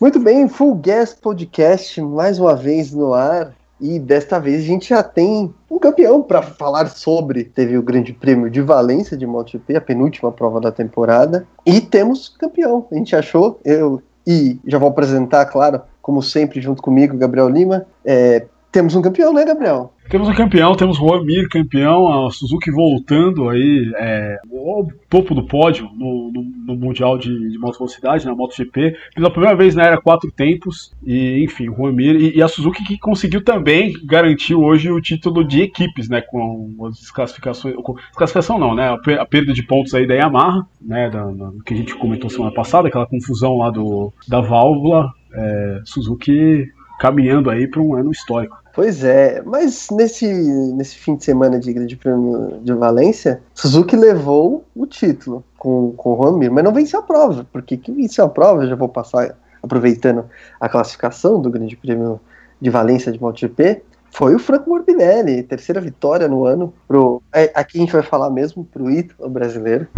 Muito bem, Full Guest Podcast, mais uma vez no ar. E desta vez a gente já tem um campeão para falar sobre. Teve o Grande Prêmio de Valência de MotoGP, a penúltima prova da temporada. E temos campeão. A gente achou, eu e já vou apresentar, claro, como sempre, junto comigo, Gabriel Lima. É, temos um campeão, né, Gabriel? Temos um campeão, temos Juan Mir campeão, a Suzuki voltando aí é, ao topo do pódio no, no, no Mundial de, de Moto Velocidade, na MotoGP, pela primeira vez na era quatro tempos, e enfim, Juan Mir e, e, a Suzuki que conseguiu também garantir hoje o título de equipes, né, com as desclassificações, com, desclassificação não, né, a, perda de pontos aí da Yamaha, né, da, da, que a gente comentou semana passada, aquela confusão lá do, da válvula, é, Suzuki caminhando aí para um ano histórico. Pois é, mas nesse, nesse fim de semana de Grande Prêmio de Valência, Suzuki levou o título com, com o Romir, mas não venceu a prova, porque quem venceu a prova, eu já vou passar aproveitando a classificação do Grande Prêmio de Valência de MotoGP, foi o Franco Morbidelli, terceira vitória no ano. Pro, é, aqui a gente vai falar mesmo pro Ítalo brasileiro.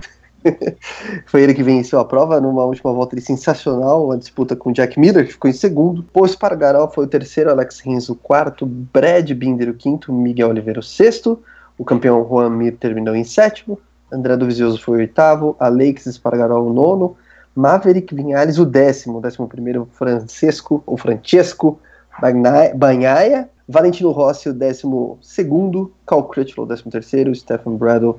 Foi ele que venceu a prova numa última volta sensacional, uma disputa com Jack Miller, que ficou em segundo. Paul Espargaró foi o terceiro, Alex Rins o quarto, Brad Binder o quinto, Miguel Oliveira o sexto. O campeão Juan Mir terminou em sétimo, André Dovizioso foi o oitavo, Alex Espargaró o nono, Maverick Vinhales o décimo, o décimo primeiro Francesco, ou Francesco Banhaia, Valentino Rossi o décimo segundo, Cal Crutchlow o décimo terceiro, Stephen Bradle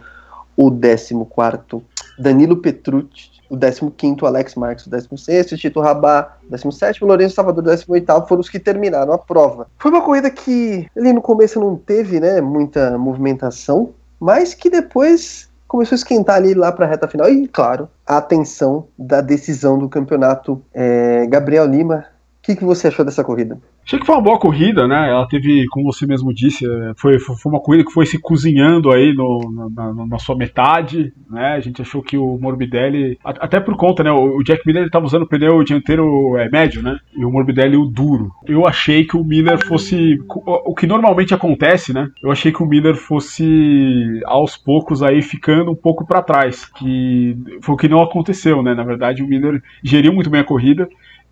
o décimo quarto, Danilo Petrucci, o 15º, Alex Marques, o 16º, Tito Rabá, o 17º, Lourenço Salvador, o 18º, foram os que terminaram a prova. Foi uma corrida que ali no começo não teve, né, muita movimentação, mas que depois começou a esquentar ali lá para a reta final. E, claro, a atenção da decisão do campeonato. É, Gabriel Lima, o que, que você achou dessa corrida? Achei que foi uma boa corrida, né? Ela teve, como você mesmo disse, é, foi, foi uma corrida que foi se cozinhando aí no, na, na, sua metade, né? A gente achou que o Morbidelli, até por conta, né? O Jack Miller estava usando o pneu dianteiro é, médio, né? E o Morbidelli o duro. Eu achei que o Miller fosse, o que normalmente acontece, né? Eu achei que o Miller fosse aos poucos aí ficando um pouco para trás, que foi o que não aconteceu, né? Na verdade, o Miller geriu muito bem a corrida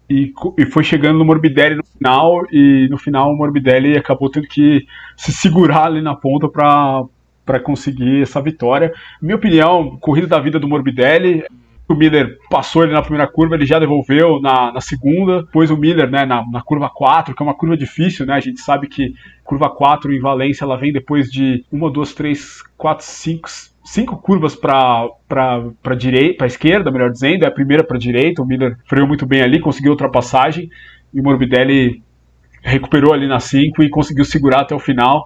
e, e, foi chegando no Morbidelli no final, e no final o Morbidelli acabou tendo que se segurar ali na ponta para conseguir essa vitória. Minha opinião, corrida da vida do Morbidelli. O Miller passou ele na primeira curva, ele já devolveu na, na segunda. Depois o Miller né, na, na curva 4, que é uma curva difícil, né? A gente sabe que curva 4 em Valência ela vem depois de uma, duas, três, quatro, cinco, cinco curvas para para para esquerda, melhor dizendo, é a primeira para direita. O Miller freou muito bem ali, conseguiu ultrapassagem e o Morbidelli recuperou ali na 5 e conseguiu segurar até o final.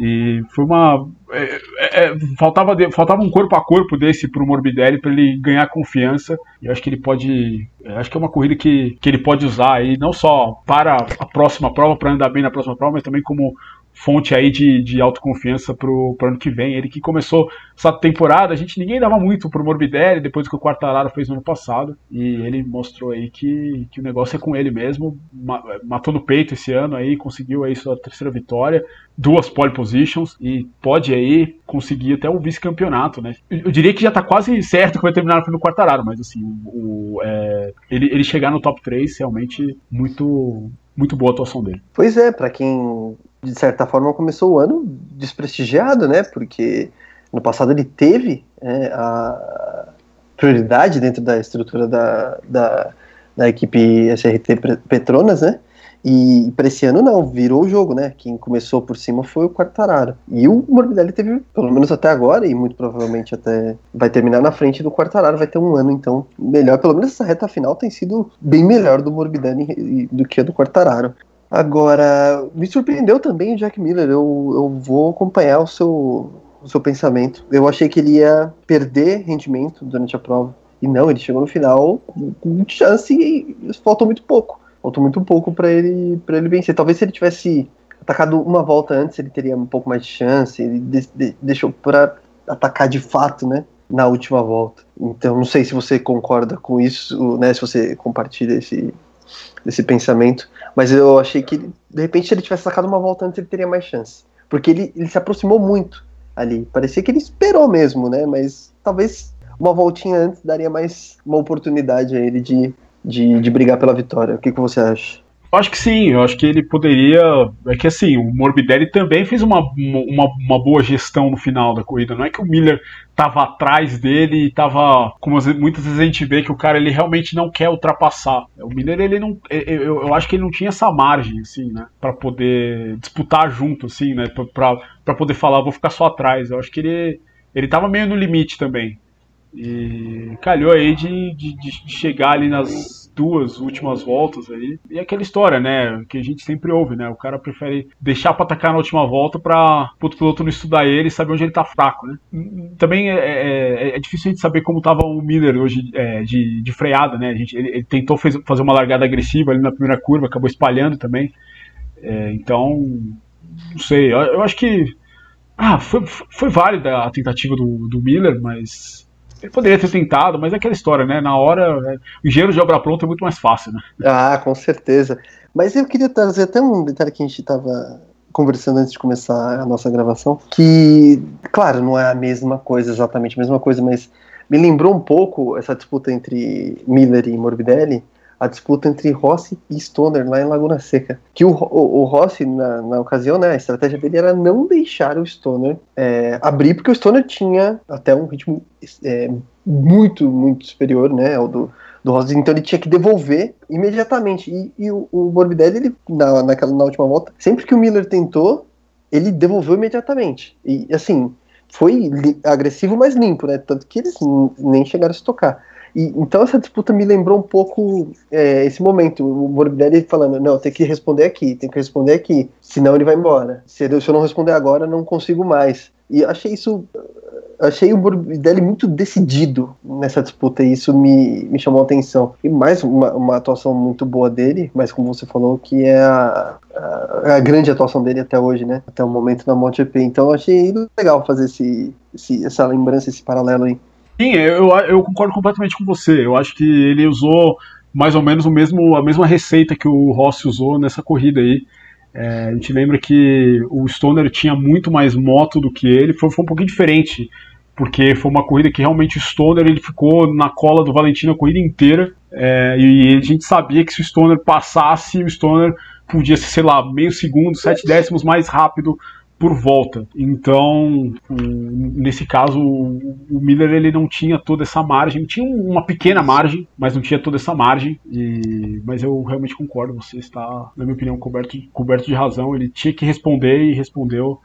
E foi uma. É, é, é faltava, faltava um corpo a corpo desse para o Morbidelli para ele ganhar confiança. E acho que ele pode. Acho que é uma corrida que, que ele pode usar aí, não só para a próxima prova, para andar bem na próxima prova, mas também como fonte aí de, de autoconfiança pro, pro ano que vem. Ele que começou essa temporada, a gente ninguém dava muito pro Morbidelli depois que o Quartararo fez no ano passado. E ele mostrou aí que, que o negócio é com ele mesmo. Matou no peito esse ano aí, conseguiu aí sua terceira vitória, duas pole positions e pode aí conseguir até o vice-campeonato, né? Eu, diria que já tá quase certo que vai terminar no Quartararo, mas assim, o, é, ele, ele chegar no top 3 realmente muito muito boa a atuação dele. Pois é, para quem de certa forma, começou o ano desprestigiado, né? Porque no passado ele teve é, a prioridade dentro da estrutura da, da, da equipe SRT Petronas, né? E para esse ano não, virou o jogo, né? Quem começou por cima foi o Quartararo. E o Morbidelli teve, pelo menos até agora, e muito provavelmente até vai terminar na frente do Quartararo, vai ter um ano então melhor. Pelo menos essa reta final tem sido bem melhor do Morbidelli do que a do Quartararo. Agora, me surpreendeu também o Jack Miller. Eu, eu vou acompanhar o seu, o seu pensamento. Eu achei que ele ia perder rendimento durante a prova. E não, ele chegou no final com chance e faltou muito pouco. Faltou muito pouco para ele ele vencer. Talvez se ele tivesse atacado uma volta antes, ele teria um pouco mais de chance. Ele de, de, deixou para atacar de fato, né? Na última volta. Então, não sei se você concorda com isso, né? Se você compartilha esse, esse pensamento. Mas eu achei que, de repente, se ele tivesse sacado uma volta antes, ele teria mais chance. Porque ele, ele se aproximou muito ali. Parecia que ele esperou mesmo, né? Mas talvez uma voltinha antes daria mais uma oportunidade a ele de, de, de brigar pela vitória. O que, que você acha? Eu acho que sim, eu acho que ele poderia. É que assim, o Morbidelli também fez uma, uma, uma boa gestão no final da corrida. Não é que o Miller estava atrás dele e estava. Como muitas vezes a gente vê que o cara ele realmente não quer ultrapassar. O Miller, ele não. Eu, eu acho que ele não tinha essa margem, assim, né? Pra poder disputar junto, assim, né? Pra, pra, pra poder falar, vou ficar só atrás. Eu acho que ele. Ele tava meio no limite também. E calhou aí de, de, de chegar ali nas duas últimas voltas aí. E aquela história, né? Que a gente sempre ouve, né? O cara prefere deixar pra atacar na última volta pra o piloto não estudar ele e saber onde ele tá fraco, né? Também é, é, é difícil a gente saber como tava o Miller hoje é, de, de freada, né? A gente, ele, ele tentou fez, fazer uma largada agressiva ali na primeira curva, acabou espalhando também. É, então, não sei. Eu, eu acho que. Ah, foi, foi válida a tentativa do, do Miller, mas ele poderia ter tentado, mas é aquela história, né? Na hora, é, o engenheiro de obra pronta é muito mais fácil, né? Ah, com certeza. Mas eu queria trazer até um detalhe que a gente estava conversando antes de começar a nossa gravação, que, claro, não é a mesma coisa, exatamente a mesma coisa, mas me lembrou um pouco essa disputa entre Miller e Morbidelli, a disputa entre Rossi e Stoner lá em Laguna Seca. Que o, o, o Rossi, na, na, ocasião, né, a estratégia dele era não deixar o Stoner é, abrir, porque o Stoner tinha até um ritmo é, muito, muito superior né, ao do, do Rossi, então ele tinha que devolver imediatamente. E, e o, o Morbidelli, ele, na, naquela, na última volta, sempre que o Miller tentou, ele devolveu imediatamente. E assim, foi agressivo, mas limpo, né? Tanto que eles nem chegaram a se tocar. E, então essa disputa me lembrou um pouco é, esse momento, o Morbidelli falando, não, tem que responder aqui, tem que responder aqui, senão ele vai embora. Se eu, não responder agora, não consigo mais. E achei isso, achei o Morbidelli muito decidido nessa disputa e isso me, me chamou a atenção. E mais uma, uma atuação muito boa dele, mas como você falou, que é a, a, a grande atuação dele até hoje, né? Até o momento na MotoGP. Então achei legal fazer esse, esse, essa lembrança, esse paralelo aí. Sim, eu, eu concordo completamente com você. Eu acho que ele usou mais ou menos o mesmo, a mesma receita que o Rossi usou nessa corrida aí. É, a gente lembra que o Stoner tinha muito mais moto do que ele, foi, foi um pouquinho diferente, porque foi uma corrida que realmente o Stoner ele ficou na cola do Valentino a corrida inteira, é, e a gente sabia que se o Stoner passasse, o Stoner podia ser, sei lá, meio segundo, sete décimos mais rápido por volta. Então, nesse caso, o Miller ele não tinha toda essa margem, tinha uma pequena margem, mas não tinha toda essa margem. E, mas eu realmente concordo, você está, na minha opinião, coberto, coberto de razão. Ele tinha que responder e respondeu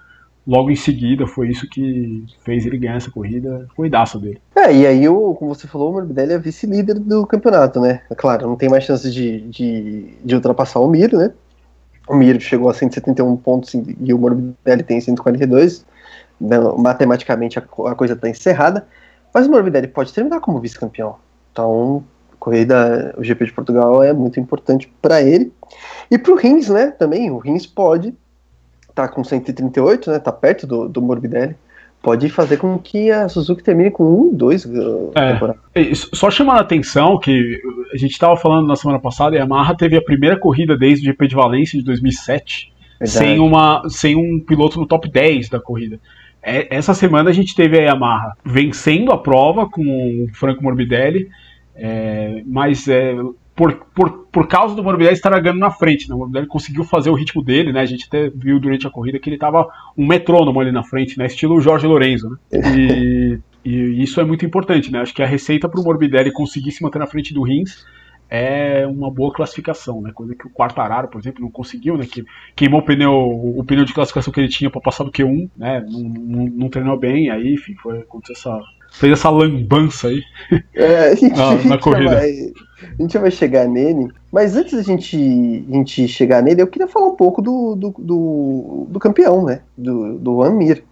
logo em seguida. Foi isso que fez ele ganhar essa corrida. Corridaça dele. É, e aí, o, como você falou, o Morbidelli é vice-líder do campeonato, né? É claro, não tem mais chances de, de, de ultrapassar o Mir, né? O Mir chegou a 171 pontos e o Morbidelli tem 142. Então, matematicamente a, a coisa está encerrada. Mas o Morbidelli pode terminar como vice-campeão. Então, corrida, o GP de Portugal é muito importante para ele. E para o Rins, né? Também, o Rins pode estar tá com 138, né? Tá perto do, do Morbidelli pode fazer com que a Suzuki termine com um, dois uh, é. Só chamando a atenção que a gente estava falando na semana passada, a Yamaha teve a primeira corrida desde o GP de Valência de 2007 sem, uma, sem um piloto no top 10 da corrida. É, essa semana a gente teve a Yamaha vencendo a prova com o Franco Morbidelli, é, mas é, por, por, por causa do Morbidelli estar ganhando na frente. Né? O Morbidelli conseguiu fazer o ritmo dele, né? A gente até viu durante a corrida que ele estava um metrônomo ali na frente, né? Estilo Jorge Lorenzo, né? E, e isso é muito importante, né? Acho que a receita para o Morbidelli conseguir se manter na frente do Rins é uma boa classificação, né? Coisa que o Quartararo, por exemplo, não conseguiu, né? Que queimou o pneu, o pneu de classificação que ele tinha para passar do Q1, né? Não, não, não, treinou bem, aí, enfim, foi aconteceu essa fez essa lambança aí é, a gente, na, na corrida. Vai, a gente vai chegar nele, mas antes da gente, a gente chegar nele, eu queria falar um pouco do, do, do, do campeão, né? Do, do Amir.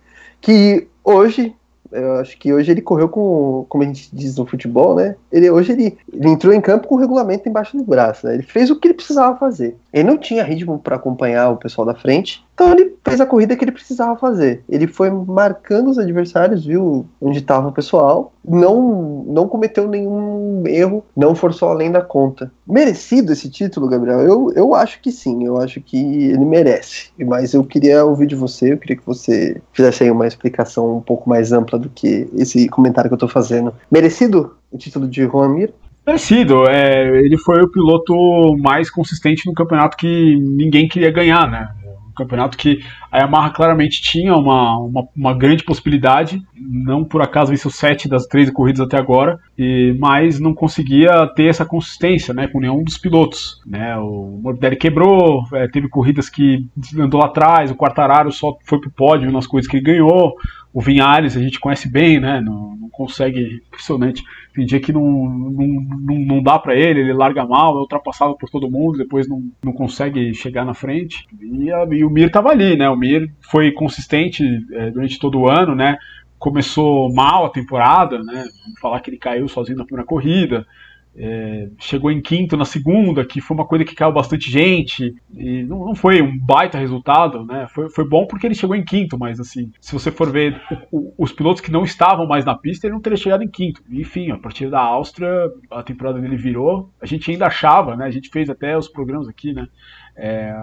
Que hoje eu acho que hoje ele correu com, como a gente diz no futebol, né? Ele, hoje ele, ele entrou em campo com o regulamento embaixo do braço, né? Ele fez o que ele precisava fazer. Ele não tinha ritmo para acompanhar o pessoal da frente, então ele fez a corrida que ele precisava fazer. Ele foi marcando os adversários, viu onde estava o pessoal, não, não cometeu nenhum erro, não forçou além da conta. Merecido esse título, Gabriel? Eu, eu acho que sim, eu acho que ele merece. Mas eu queria ouvir de você, eu queria que você fizesse aí uma explicação um pouco mais ampla do que esse comentário que eu estou fazendo. Merecido o título de Juan Mir? Parecido, é, ele foi o piloto mais consistente no campeonato que ninguém queria ganhar, né? Campeonato que a Yamaha claramente tinha uma, uma, uma, grande possibilidade, não por acaso venceu sete das 13 corridas até agora, e, mas não conseguia ter essa consistência né, com nenhum dos pilotos. Né? O Morbidelli quebrou, é, teve corridas que andou lá atrás, o Quartararo só foi pro pódio nas coisas que ele ganhou, o Vinhares a gente conhece bem, né? Não, não consegue, impressionante. Tem dia que não, não, não, não dá para ele, ele larga mal, é ultrapassado por todo mundo, depois não, não consegue chegar na frente. E, a, e o Mir tava ali, né? O Mir foi consistente é, durante todo o ano, né? Começou mal a temporada, né? Vamos falar que ele caiu sozinho na primeira corrida. É, chegou em quinto na segunda, que foi uma coisa que caiu bastante gente, e não, não foi um baita resultado, né? Foi, foi bom porque ele chegou em quinto, mas assim, se você for ver o, os pilotos que não estavam mais na pista, ele não teria chegado em quinto. Enfim, a partir da Áustria, a temporada dele virou. A gente ainda achava, né? A gente fez até os programas aqui, né? É,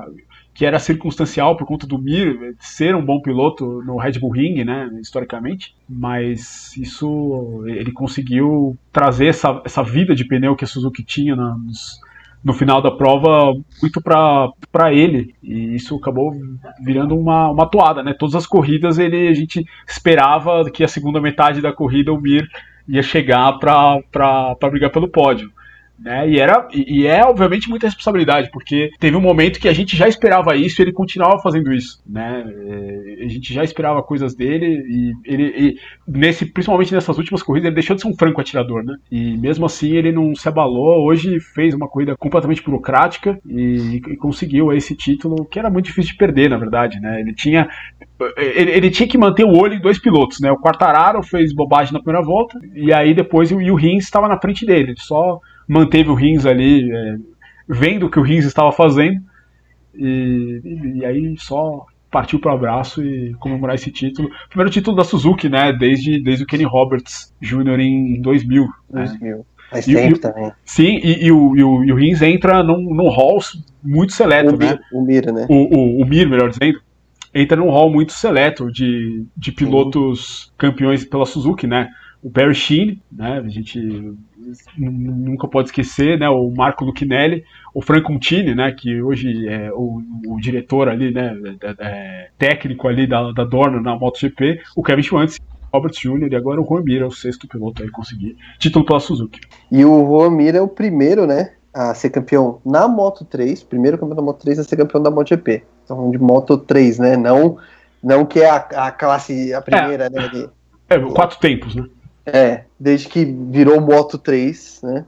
que era circunstancial por conta do Mir ser um bom piloto no Red Bull Ring, né, historicamente, mas isso ele conseguiu trazer essa, essa vida de pneu que a Suzuki tinha nos, no final da prova muito para ele e isso acabou virando uma, uma toada, né? Todas as corridas ele a gente esperava que a segunda metade da corrida o Mir ia chegar para brigar pelo pódio. Né? E, era, e, é, obviamente, muita responsabilidade, porque teve um momento que a gente já esperava isso e ele continuava fazendo isso. Né? É, a gente já esperava coisas dele e ele, e nesse, principalmente nessas últimas corridas, ele deixou de ser um franco atirador. Né? E mesmo assim ele não se abalou. Hoje fez uma corrida completamente burocrática e, e conseguiu esse título que era muito difícil de perder, na verdade. Né? Ele tinha ele, ele, tinha que manter o olho em dois pilotos, né? O Quartararo fez bobagem na primeira volta e aí depois o, o Rins estava na frente dele. Ele só manteve o Rins ali, é, vendo o que o Rins estava fazendo, e, e, e aí só partiu para o abraço e comemorar esse título. Primeiro título da Suzuki, né? Desde, desde o Kenny Roberts Jr. em 2000. 2000. Né? Faz e, tempo e, também. Sim, e, e, o, e, o, e o Rins entra num, num hall muito seleto, o né? Mir, o Mir, né? O, o, o Mir, melhor dizendo. Entra num hall muito seleto de, de pilotos sim. campeões pela Suzuki, né? O Barry Sheen, né? A gente nunca pode esquecer, né, o Marco Lucinelli, o Franco Untini, né, que hoje é o, o diretor ali, né, é, é, técnico ali da, da Dorna na MotoGP, o Kevin Schwantz, Robert Jr. e agora o Juan Mir, é o sexto piloto aí conseguir título pela Suzuki. E o Juan Mir é o primeiro, né, a ser campeão na Moto 3, primeiro campeão da Moto 3 a ser campeão da MotoGP. Então, de Moto 3, né, não, não que é a, a classe, a primeira, é, né, de... É, quatro tempos, né. É, desde que virou Moto 3, né?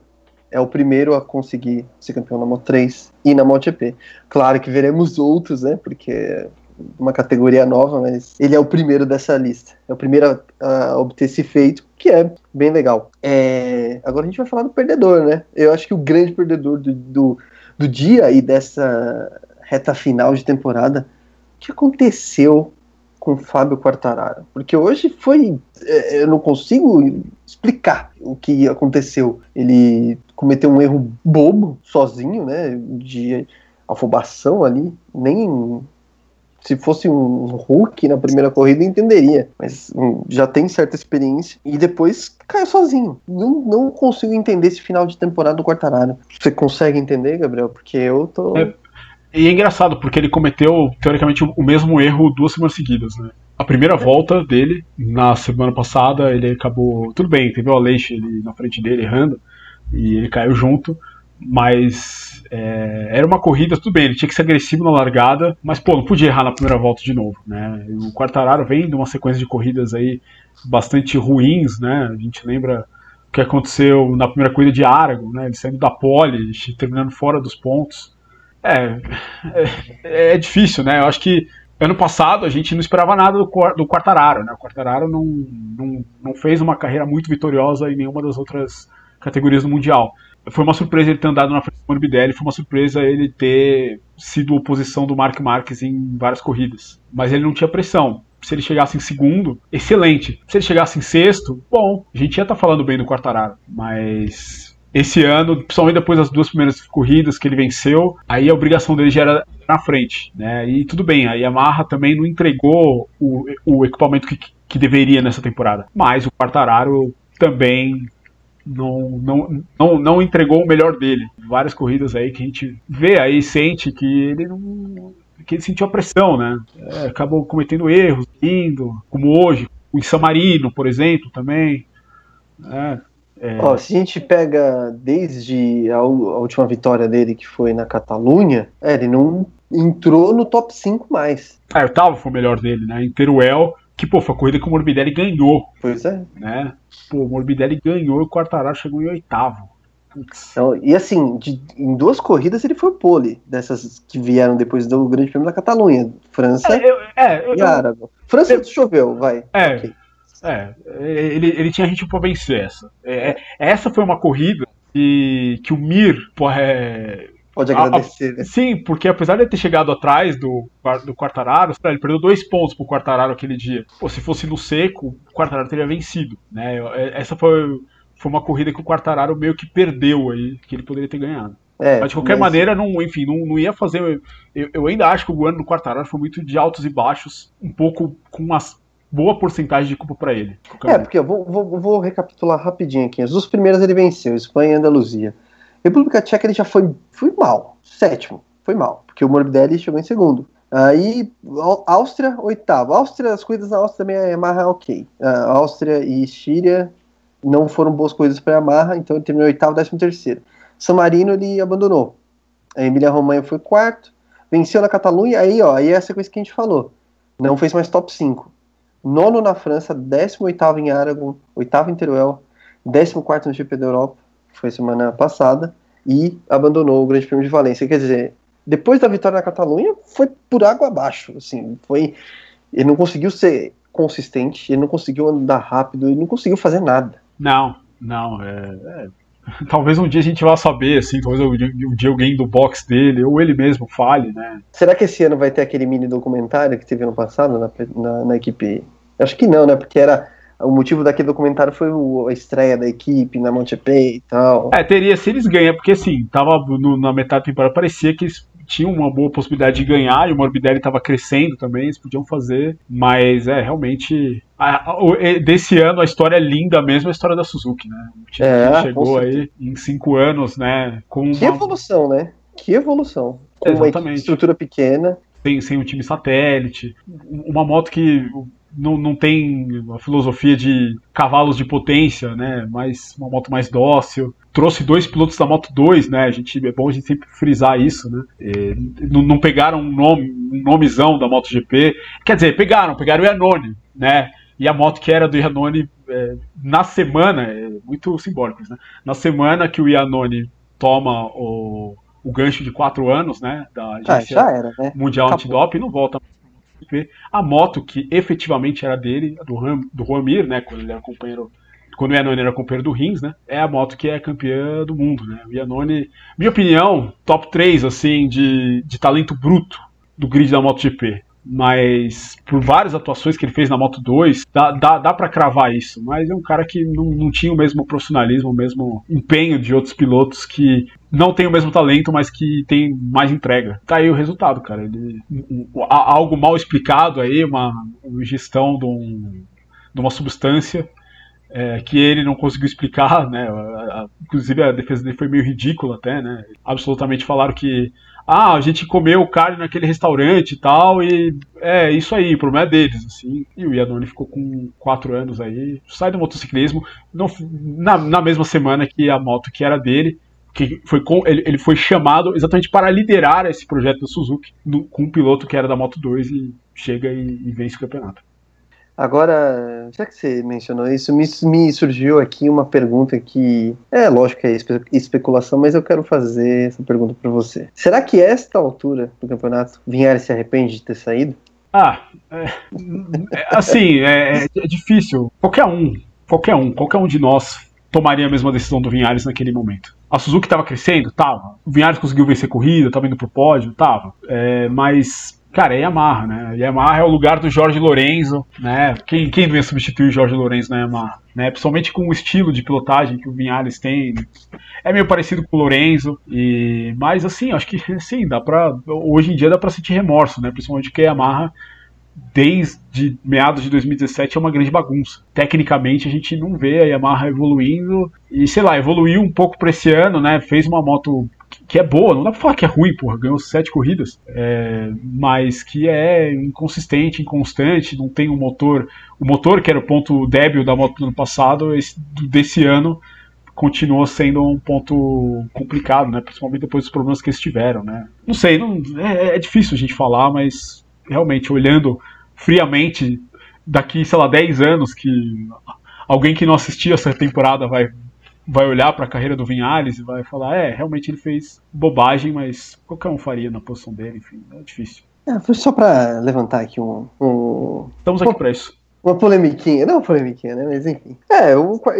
É o primeiro a conseguir ser campeão na Moto 3 e na MotoGP. Claro que veremos outros, né? Porque é uma categoria nova, mas ele é o primeiro dessa lista. É o primeiro a, a obter esse feito, que é bem legal. É, agora a gente vai falar do perdedor, né? Eu acho que o grande perdedor do, do, do dia e dessa reta final de temporada, o que aconteceu com Fábio Quartararo, porque hoje foi, é, eu não consigo explicar o que aconteceu. Ele cometeu um erro bobo sozinho, né, de afobação ali, nem se fosse um Hulk na primeira corrida entenderia, mas um, já tem certa experiência e depois caiu sozinho. Não, não consigo entender esse final de temporada do Quartararo. Você consegue entender, Gabriel? Porque eu tô é, e é engraçado, porque ele cometeu, teoricamente, o mesmo erro duas semanas seguidas, né? A primeira volta dele, na semana passada, ele acabou. Tudo bem, teve o Aleixo na frente dele errando, e ele caiu junto, mas é, era uma corrida, tudo bem, ele tinha que ser agressivo na largada, mas pô, não podia errar na primeira volta de novo, né? O Quartararo vem de uma sequência de corridas aí bastante ruins, né? A gente lembra o que aconteceu na primeira corrida de Aragon, né? Ele saindo da pole, terminando fora dos pontos. É, é, é, difícil, né? Eu acho que ano passado a gente não esperava nada do, do Quartararo, né? O Quartararo não, não, não fez uma carreira muito vitoriosa em nenhuma das outras categorias do Mundial. Foi uma surpresa ele ter andado na frente do Morbidelli, foi uma surpresa ele ter sido oposição do Mark Marques em várias corridas. Mas ele não tinha pressão. Se ele chegasse em segundo, excelente. Se ele chegasse em sexto, bom, a gente ia estar tá falando bem do Quartararo. Mas esse ano, principalmente depois das duas primeiras corridas que ele venceu, aí a obrigação dele já era na frente, né? E tudo bem, a Yamaha também não entregou o, o equipamento que, que deveria nessa temporada. Mas o Quartararo também não, não, não, não entregou o melhor dele. Várias corridas aí que a gente vê aí, sente que ele não. que ele sentiu a pressão, né? É, acabou cometendo erros, indo, como hoje, o San Marino, por exemplo, também. É, é... Ó, se a gente pega desde a, a, última vitória dele, que foi na Catalunha, é, ele não entrou no top 5 mais. É, o oitavo foi o melhor dele, né? Em Teruel, que, pô, foi a corrida que o Morbidelli ganhou. Pois é. Né? Pô, o Morbidelli ganhou e o Quartararo chegou em oitavo. Então, e assim, de, em duas corridas ele foi pole, dessas que vieram depois do Grande Prêmio da Catalunha. França é, eu, é, e Árabe. França eu, choveu, vai. É, okay. É ele, ele tinha ritmo pra vencer essa. É, é, essa foi uma corrida que, que o Mir é, Pode agradecer, a, né? Sim, porque apesar de ter chegado atrás do, do Quartararo, ele perdeu dois pontos pro Quartararo aquele dia. Pô, se fosse no seco, o Quartararo teria vencido, né? É, essa foi, foi uma corrida que o Quartararo meio que perdeu aí, que ele poderia ter ganhado. É, mas de qualquer mas... maneira, não, enfim, não, não ia fazer. Eu, eu ainda acho que o ano do Quartararo foi muito de altos e baixos, um pouco com uma boa porcentagem de culpa para ele. É, porque eu vou, vou, vou recapitular rapidinho aqui. As duas primeiras ele venceu, Espanha e Andaluzia. República Tcheca ele já foi, foi mal, sétimo, foi mal, porque o Morbidelli chegou em segundo. Aí, Áustria, oitavo. Áustria, as corridas na Áustria também é ok. Uh, Áustria e Estíria não foram boas coisas para Yamaha, então ele terminou oitavo, décimo terceiro. San Marino ele abandonou. A Emília Romanha foi quarto, venceu na Catalunha, aí ó, aí é essa coisa que a gente falou. Não fez mais top 5. Nono na França, décimo oitavo em Aragon, oitavo em Teruel, décimo quarto no GP da Europa foi semana passada, e abandonou o Grande Prêmio de Valência. Quer dizer, depois da vitória na Catalunha, foi por água abaixo. Assim, foi, ele não conseguiu ser consistente, ele não conseguiu andar rápido, ele não conseguiu fazer nada. Não, não. É, é, talvez um dia a gente vá saber, assim, talvez um dia alguém do box dele, ou ele mesmo fale, né? Será que esse ano vai ter aquele mini documentário que teve ano passado na, na, na equipe? Acho que não, né? Porque era o motivo daquele documentário foi o, a estreia da equipe na Montepe e tal. É, teria se eles ganham, porque assim, tava no, na metade da temporada, parecia que eles tinham uma boa possibilidade de ganhar e o Morbidelli estava crescendo também, eles podiam fazer, mas é realmente a, a, desse ano a história é linda mesmo, a história da Suzuki, né? O time é, chegou aí em cinco anos, né? Com que uma... evolução, né? Que evolução. Com Exatamente. uma estrutura pequena. Sem, sem um time satélite, uma moto que não, não tem a filosofia de cavalos de potência, né? Mas uma moto mais dócil. Trouxe dois pilotos da Moto 2, né? A gente, é bom a gente sempre frisar isso, né? E, não, não, pegaram um nome, um nomezão da MotoGP. Quer dizer, pegaram, pegaram o Iannone, né? E a moto que era do Iannone é, na semana, é muito simbólico, né? Na semana que o Iannone toma o, o gancho de quatro anos, né? Da ah, Agência ah, era, né? Mundial Antidoping, não volta a moto que efetivamente era dele, do, Ram, do Juan né, quando ele era companheiro quando o Iannone era companheiro do Rins, né? É a moto que é campeã do mundo, né? O Iannone, minha opinião, top 3 assim de, de talento bruto do grid da MotoGP mas por várias atuações que ele fez na Moto 2, dá, dá, dá para cravar isso. Mas é um cara que não, não tinha o mesmo profissionalismo, o mesmo empenho de outros pilotos que não tem o mesmo talento, mas que tem mais entrega. Tá aí o resultado, cara. Ele, algo mal explicado aí, uma, gestão de, um, de uma substância é, que ele não conseguiu explicar, né? Inclusive a defesa dele foi meio ridícula até, né? Absolutamente falaram que ah, a gente comeu carne naquele restaurante e tal, e é isso aí, o problema é deles, assim. E o Iannone ficou com quatro anos aí, sai do motociclismo, na, na mesma semana que a moto que era dele, que foi com, ele, ele foi chamado exatamente para liderar esse projeto da Suzuki, do, com um piloto que era da Moto 2 e chega e, e vence o campeonato. Agora, já que você mencionou isso, me, me, surgiu aqui uma pergunta que é lógico que é espe especulação, mas eu quero fazer essa pergunta para você. Será que esta altura do campeonato Vinhares se arrepende de ter saído? Ah, é, é, assim, é, é, difícil. Qualquer um, qualquer um, qualquer um de nós tomaria a mesma decisão do Vinhares naquele momento. A Suzuki estava crescendo, tava. O Vinhares conseguiu vencer corrida, estava indo pro pódio, tava. É, mas Cara, é Yamaha, né? Yamaha é o lugar do Jorge Lorenzo, né? Quem, quem vem substituir o Jorge Lorenzo na Yamaha? Né? Principalmente com o estilo de pilotagem que o Vinhales tem. É meio parecido com o Lorenzo. E... Mas assim, acho que sim, dá pra. Hoje em dia dá pra sentir remorso, né? Principalmente que a Yamaha desde meados de 2017 é uma grande bagunça. Tecnicamente a gente não vê a Yamaha evoluindo e sei lá, evoluiu um pouco para esse ano, né? Fez uma moto que é boa, não dá pra falar que é ruim, porra, ganhou sete corridas, é, mas que é inconsistente, inconstante, não tem um motor. O motor, que era o ponto débil da moto do ano passado, esse, desse ano continua sendo um ponto complicado, né? Principalmente depois dos problemas que eles tiveram, né? Não sei, não, é, é difícil a gente falar, mas realmente olhando friamente daqui, sei lá, 10 anos que alguém que não assistia essa temporada vai vai olhar para a carreira do Vinhales e vai falar, é, realmente ele fez bobagem, mas qualquer um faria na posição dele, enfim, é difícil. É, foi só para levantar aqui um, um... Estamos aqui para isso. Uma polemiquinha, não polemiquinha, né? Mas enfim. É,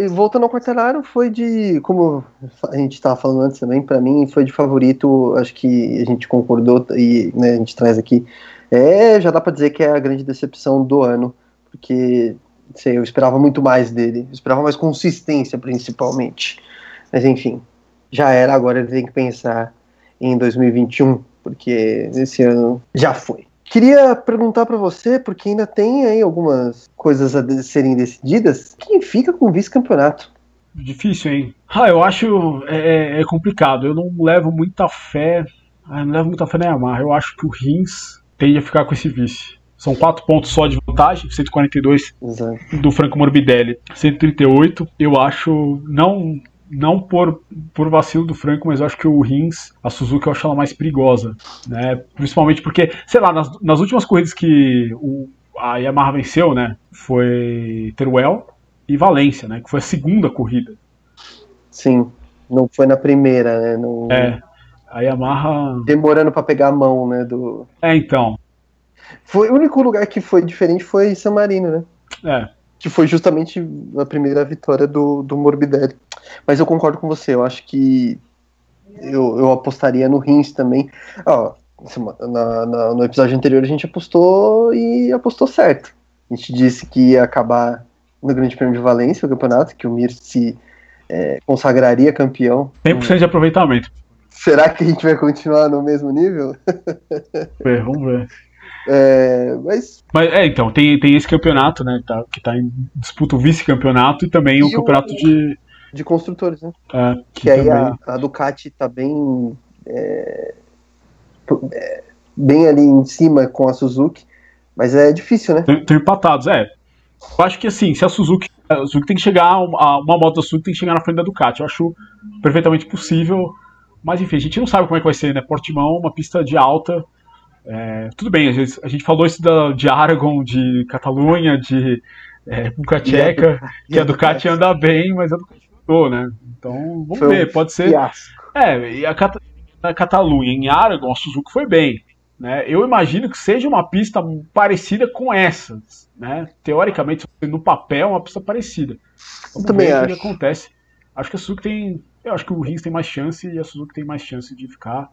voltando ao Quartararo, foi de. Como a gente estava falando antes também, para mim foi de favorito, acho que a gente concordou e né, a gente traz aqui. É, já dá para dizer que é a grande decepção do ano, porque sei, eu esperava muito mais dele, eu esperava mais consistência principalmente. Mas enfim, já era, agora ele tem que pensar em 2021, porque esse ano já foi. Queria perguntar para você, porque ainda tem aí algumas coisas a serem decididas, quem fica com o vice-campeonato? Difícil, hein? Ah, eu acho é, é, é complicado. Eu não levo muita fé. Ah, não levo muita fé na Yamaha. Eu acho que o Rins tende a ficar com esse vice. São quatro pontos só de vantagem, 142 Exato. do Franco Morbidelli, 138. Eu acho, não não por, por vacilo do Franco, mas eu acho que o Rins, a Suzuki, eu acho ela mais perigosa. Né? Principalmente porque, sei lá, nas, nas últimas corridas que o, a Yamaha venceu, né? Foi Teruel e Valência, né? Que foi a segunda corrida. Sim, não foi na primeira, né? Não... É. A Yamaha. Demorando para pegar a mão, né? Do... É, então. Foi o único lugar que foi diferente foi San Marino, né? É. Que foi justamente a primeira vitória do, do Morbidelli. Mas eu concordo com você, eu acho que eu, eu apostaria no Rins também. Ó, na, na, no episódio anterior a gente apostou e apostou certo. A gente disse que ia acabar no Grande Prêmio de Valência, o campeonato, que o Mir se é, consagraria campeão. 100% de aproveitamento. Será que a gente vai continuar no mesmo nível? É, vamos ver. É, mas... mas é, então, tem, tem esse campeonato, né? Tá, que tá em disputa o vice-campeonato e também e o campeonato de. De construtores, né? É, que, que aí a, a, Ducati tá bem. É, é, bem ali em cima com a Suzuki, mas é difícil, né? Estão empatados, é. Eu acho que assim, se a Suzuki. A Suzuki tem que chegar. A, uma moto da Suzuki tem que chegar na frente da Ducati. Eu acho perfeitamente possível. Mas enfim, a gente não sabe como é que vai ser, né? Portimão, uma pista de alta. É, tudo bem, a gente, a gente falou isso da, de Aragon, de Catalunha, de é, República Tcheca, que a Ducati anda bem, mas a Ducati andou, né? Então, vamos foi ver, um pode ser. Fiasco. É, e a, Cat a Catalunha, em Aragon, a Suzuki foi bem. Né? Eu imagino que seja uma pista parecida com essas. Né? Teoricamente, no papel, é uma pista parecida. Vamos também ver acho. o que acontece. Acho que a Suzuki tem. Eu acho que o Rins tem mais chance e a Suzuki tem mais chance de ficar.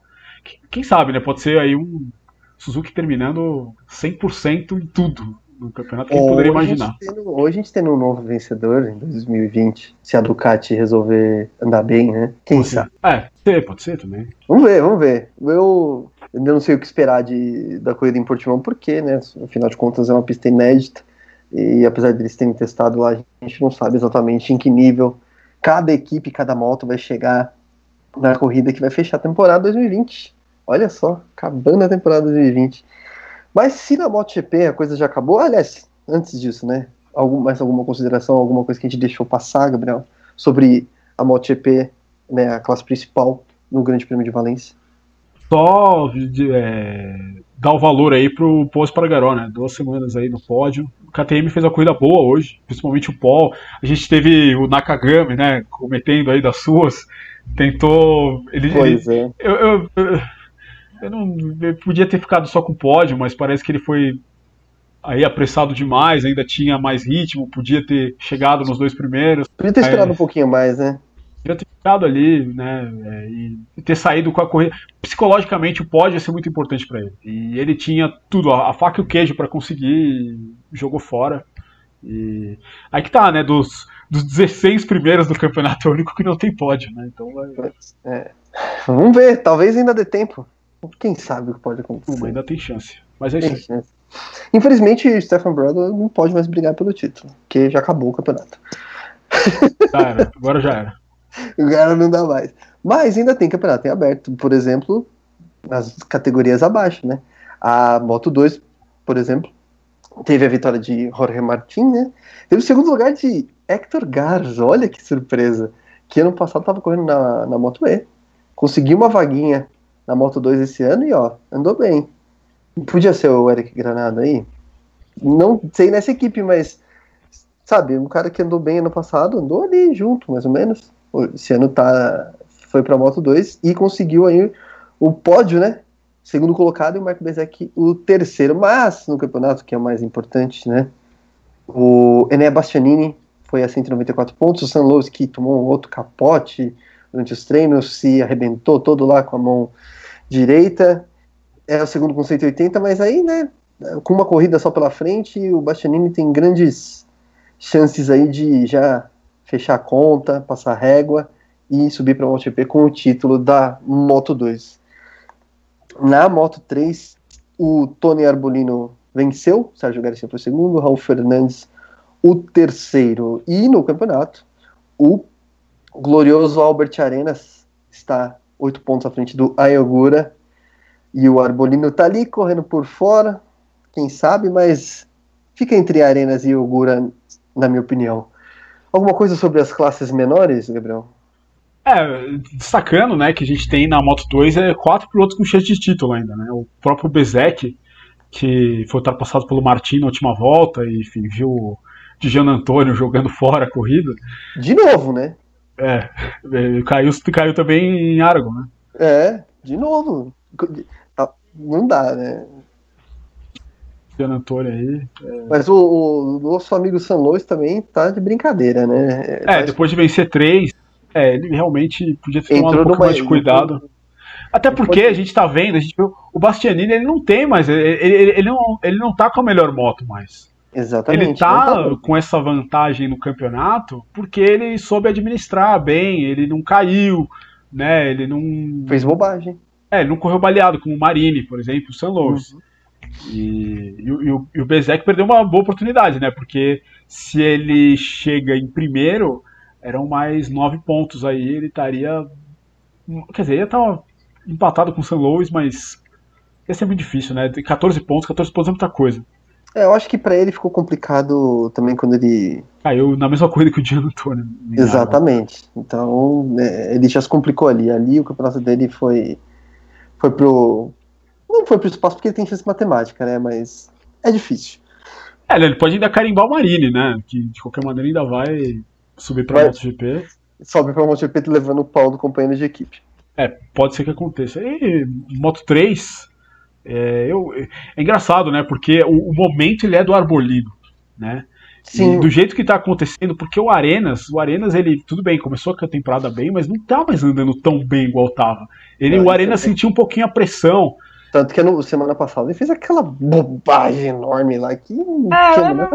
Quem sabe, né? Pode ser aí um Suzuki terminando 100% em tudo no campeonato, quem poderia imaginar? Tendo, hoje a gente tendo um novo vencedor em 2020, se a Ducati resolver andar bem, né? Quem pode sabe? É, ser, pode ser também. Vamos ver, vamos ver. Eu ainda não sei o que esperar de, da corrida em Portimão, porque, né? Afinal de contas é uma pista inédita. E apesar deles terem testado lá, a gente não sabe exatamente em que nível cada equipe, cada moto vai chegar na corrida que vai fechar a temporada 2020. Olha só, acabando a temporada 2020. Mas se na MotoGP a coisa já acabou, aliás, antes disso, né? Algum, mais alguma consideração, alguma coisa que a gente deixou passar, Gabriel, sobre a MotoGP, né, a classe principal no Grande Prêmio de Valência? Só é, dar o valor aí pro Paul Espargaró, né? Duas semanas aí no pódio. O KTM fez uma corrida boa hoje, principalmente o Paul. A gente teve o Nakagami, né, cometendo aí das suas. Tentou. Ele, pois ele, é. eu, eu, eu eu não eu podia ter ficado só com o pódio, mas parece que ele foi aí apressado demais, ainda tinha mais ritmo, podia ter chegado nos dois primeiros. Podia ter esperado um pouquinho mais, né? Podia ter ficado ali, né? É, e ter saído com a corrida. Psicologicamente, o pódio ia ser muito importante para ele. E ele tinha tudo, a, a faca e o queijo para conseguir, jogou fora. E aí que tá, né? Dos, dos 16 primeiros do campeonato, é o único que não tem pódio, né? Então vai. É. Vamos ver, talvez ainda dê tempo. Quem sabe o que pode acontecer. ainda tem chance. Mas é isso. Infelizmente, Stefan Bradley não pode mais brigar pelo título, porque já acabou o campeonato. Já era, agora já era. Agora não dá mais. Mas ainda tem campeonato em aberto, por exemplo, nas categorias abaixo, né? A Moto 2, por exemplo, teve a vitória de Jorge Martin, né? Teve o segundo lugar de Hector Garza, olha que surpresa. Que ano passado estava correndo na, na Moto E. Conseguiu uma vaguinha na Moto 2 esse ano e ó, andou bem. Podia ser o Eric Granado aí? Não sei nessa equipe, mas sabe, um cara que andou bem ano passado, andou ali junto, mais ou menos. Esse ano tá, foi pra Moto 2 e conseguiu aí o pódio, né? Segundo colocado e o Marco Bezek o terceiro. Mas no campeonato, que é o mais importante, né? O Enea Bastianini foi a 194 pontos. O San que tomou um outro capote durante os treinos, se arrebentou todo lá com a mão direita. É o segundo com 180, mas aí, né? Com uma corrida só pela frente, o Bastianini tem grandes chances aí de já fechar a conta, passar régua e subir para o MotoGP com o título da Moto 2. Na Moto 3, o Tony Arbolino venceu, Sérgio Garcia foi o segundo, Raul Fernandes o terceiro. E no campeonato, o glorioso Albert Arenas está oito pontos à frente do Ayogura. E o Arbolino está ali correndo por fora, quem sabe, mas fica entre Arenas e Ogura, na minha opinião. Alguma coisa sobre as classes menores, Gabriel? É, destacando, né, que a gente tem na Moto 2 é quatro pilotos com chance de título ainda, né? O próprio Bezek, que foi ultrapassado pelo Martin na última volta e, enfim, viu o Gian Antônio jogando fora a corrida. De novo, né? É, caiu, caiu também em Aragon, né? É, de novo. Não dá, né? Gian Antônio aí. É... Mas o, o, nosso amigo San Luis também tá de brincadeira, né? É, depois de vencer três, é, ele realmente podia ter tomado um pouco mais de cuidado. Até porque a gente tá vendo, a gente viu, o Bastianini ele não tem mais, ele, ele, ele, não, ele não tá com a melhor moto mais. Exatamente. Ele tá, tá com essa vantagem no campeonato porque ele soube administrar bem, ele não caiu, né? Ele não. Fez bobagem. É, ele não correu baleado, como o Marini, por exemplo, o San Luis. Uhum. E, e, e, o, e o Bezek perdeu uma boa oportunidade, né? Porque se ele chega em primeiro, eram mais nove pontos aí, ele estaria. Quer dizer, ele estava empatado com o San Luis, mas ia ser muito difícil, né? 14 pontos, 14 pontos é muita coisa. É, eu acho que para ele ficou complicado também quando ele. Caiu na mesma corrida que o Gian Antônio. Exatamente. Então, né, ele já se complicou ali. Ali o campeonato dele foi. Foi pro. Não foi pro espaço porque ele tem chance matemática, né? Mas é difícil. É, ele pode ainda carimbar o Marine, né? Que de qualquer maneira ainda vai subir pra vai, MotoGP. Sobe pra MotoGP levando o pau do companheiro de equipe. É, pode ser que aconteça. E Moto 3, é, eu, é engraçado, né? Porque o, o, momento ele é do Arbolino, né? Sim. E do jeito que tá acontecendo, porque o Arenas, o Arenas, ele, tudo bem, começou a temporada bem, mas não tá mais andando tão bem igual tava. Ele, não, o Arenas é... sentiu um pouquinho a pressão. Tanto que no, semana passada ele fez aquela bobagem enorme lá que não é, tinha né?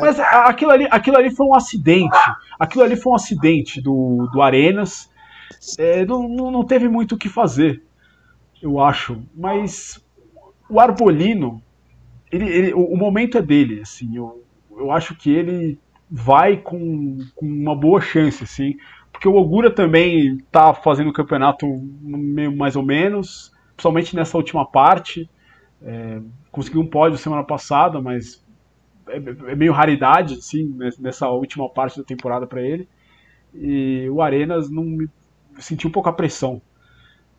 Mas aquilo ali, aquilo ali foi um acidente. Aquilo ali foi um acidente do, do Arenas. É, não, não teve muito o que fazer, eu acho. Mas o Arbolino, ele, ele, o, o, momento é dele, assim, eu, eu acho que ele vai com, com uma boa chance, assim, porque o Ogura também tá fazendo o campeonato meio mais ou menos, principalmente nessa última parte, é, conseguiu um pódio semana passada, mas é, é meio raridade, assim, nessa última parte da temporada para ele, e o Arenas não me sentiu um pouco a pressão.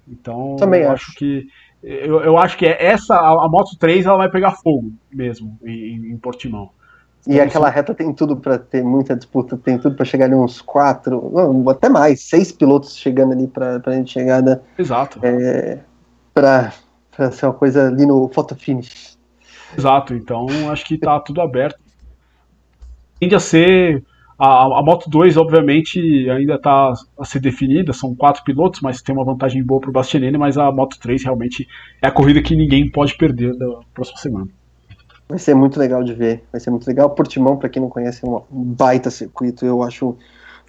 Então, Também eu acho. acho que eu, eu acho que essa, a, a Moto 3 ela vai pegar fogo mesmo em, em Portimão. E então, aquela reta tem tudo para ter muita disputa, tem tudo para chegar ali uns quatro, não, até mais, seis pilotos chegando ali para a gente chegada. Exato. É, para ser uma coisa ali no photo finish. Exato, então acho que tá tudo aberto. Tende a ser a, a Moto 2, obviamente, ainda está a ser definida, são quatro pilotos, mas tem uma vantagem boa para o Bastianini, mas a Moto 3 realmente é a corrida que ninguém pode perder da próxima semana. Vai ser muito legal de ver, vai ser muito legal. Portimão, para quem não conhece, é um baita circuito, eu acho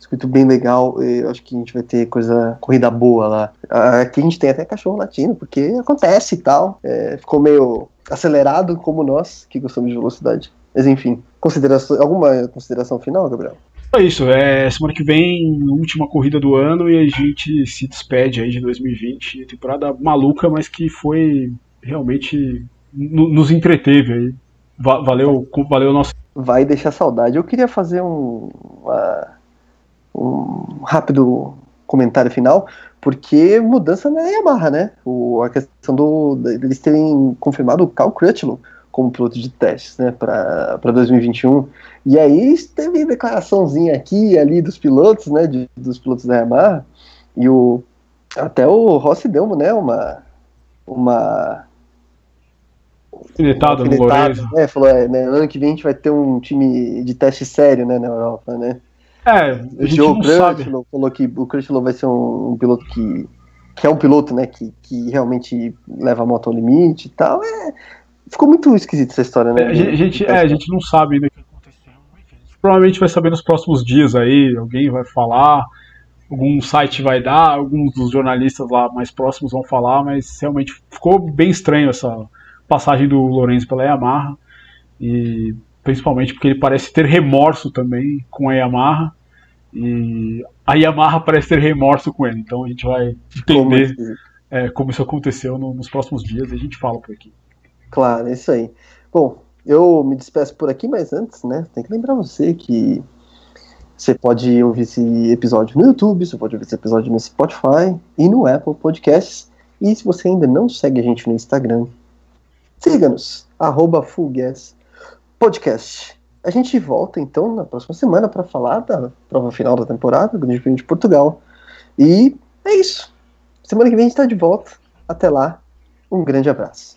circuito bem legal. Eu acho que a gente vai ter coisa, corrida boa lá. Aqui a gente tem até cachorro latino, porque acontece e tal. É, ficou meio acelerado como nós, que gostamos de velocidade. Mas enfim, consideração, alguma consideração final, Gabriel? É isso, é semana que vem, última corrida do ano, e a gente se despede aí de 2020. Temporada maluca, mas que foi realmente. nos entreteve aí. Valeu, valeu o nosso. Vai deixar saudade. Eu queria fazer um, uma, um rápido comentário final, porque mudança na Yamaha, né? O, a questão do, eles terem confirmado o Cal Crutchlow como piloto de testes, né, para 2021. E aí teve declaraçãozinha aqui e ali dos pilotos, né, de, dos pilotos da Yamaha, e o até o Rossi deu, né, uma uma Finetada no Lourenço. É, falou, é, né, ano que vem a gente vai ter um time de teste sério, né, na Europa, né. É, a gente o Joe sabe. falou que o Crutchlow vai ser um, um, piloto que que é um piloto, né, que, que realmente leva a moto ao limite e tal, é, ficou muito esquisita essa história, né? É, a gente, é, a gente não sabe ainda o que aconteceu. Provavelmente vai saber nos próximos dias aí, alguém vai falar, algum site vai dar, alguns dos jornalistas lá mais próximos vão falar, mas realmente ficou bem estranho essa passagem do Lourenço pela Yamaha, e principalmente porque ele parece ter remorso também com a Yamaha, e a Yamaha parece ter remorso com ele, então a gente vai entender como, é, como isso aconteceu no, nos próximos dias e a gente fala por aqui. Claro, é isso aí. Bom, eu me despeço por aqui, mas antes, né, tem que lembrar você que você pode ouvir esse episódio no YouTube, você pode ouvir esse episódio no Spotify e no Apple Podcasts. E se você ainda não segue a gente no Instagram, siga-nos, arroba Podcast. A gente volta então na próxima semana para falar da prova final da temporada do Grande Prêmio de Portugal. E é isso. Semana que vem a gente está de volta. Até lá, um grande abraço.